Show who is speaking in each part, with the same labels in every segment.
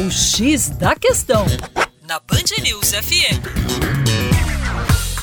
Speaker 1: O X da Questão, na Band News FM.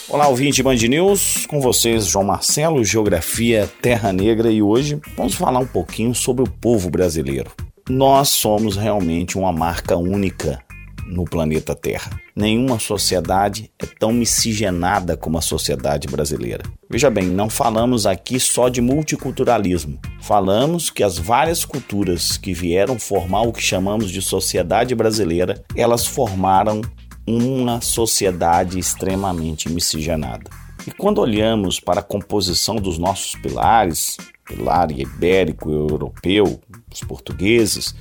Speaker 2: Olá, ouvinte Band News, com vocês João Marcelo, Geografia Terra Negra e hoje vamos falar um pouquinho sobre o povo brasileiro. Nós somos realmente uma marca única no planeta Terra. Nenhuma sociedade é tão miscigenada como a sociedade brasileira. Veja bem, não falamos aqui só de multiculturalismo. Falamos que as várias culturas que vieram formar o que chamamos de sociedade brasileira, elas formaram uma sociedade extremamente miscigenada. E quando olhamos para a composição dos nossos pilares, pilar ibérico, europeu, os portugueses,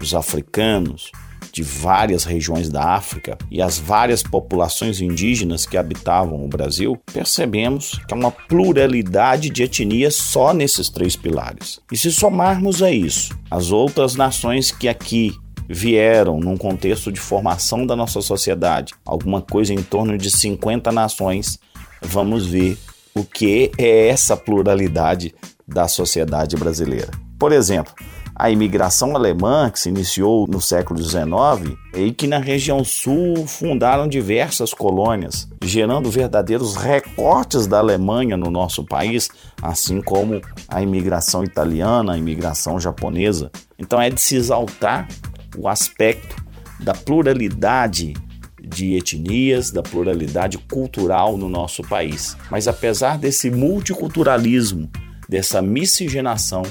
Speaker 2: os africanos, de várias regiões da África e as várias populações indígenas que habitavam o Brasil, percebemos que há uma pluralidade de etnias só nesses três pilares. E se somarmos a isso as outras nações que aqui vieram num contexto de formação da nossa sociedade, alguma coisa em torno de 50 nações, vamos ver o que é essa pluralidade da sociedade brasileira. Por exemplo, a imigração alemã, que se iniciou no século XIX, e que na região sul fundaram diversas colônias, gerando verdadeiros recortes da Alemanha no nosso país, assim como a imigração italiana, a imigração japonesa. Então é de se exaltar o aspecto da pluralidade de etnias, da pluralidade cultural no nosso país. Mas apesar desse multiculturalismo, dessa miscigenação,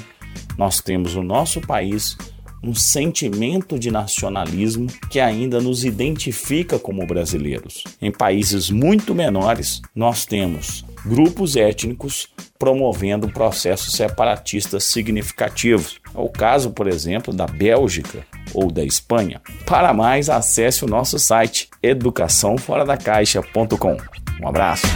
Speaker 2: nós temos no nosso país um sentimento de nacionalismo que ainda nos identifica como brasileiros. Em países muito menores, nós temos grupos étnicos promovendo processos separatistas significativos. É o caso, por exemplo, da Bélgica ou da Espanha. Para mais, acesse o nosso site educaçãoforadacaixa.com. Um abraço.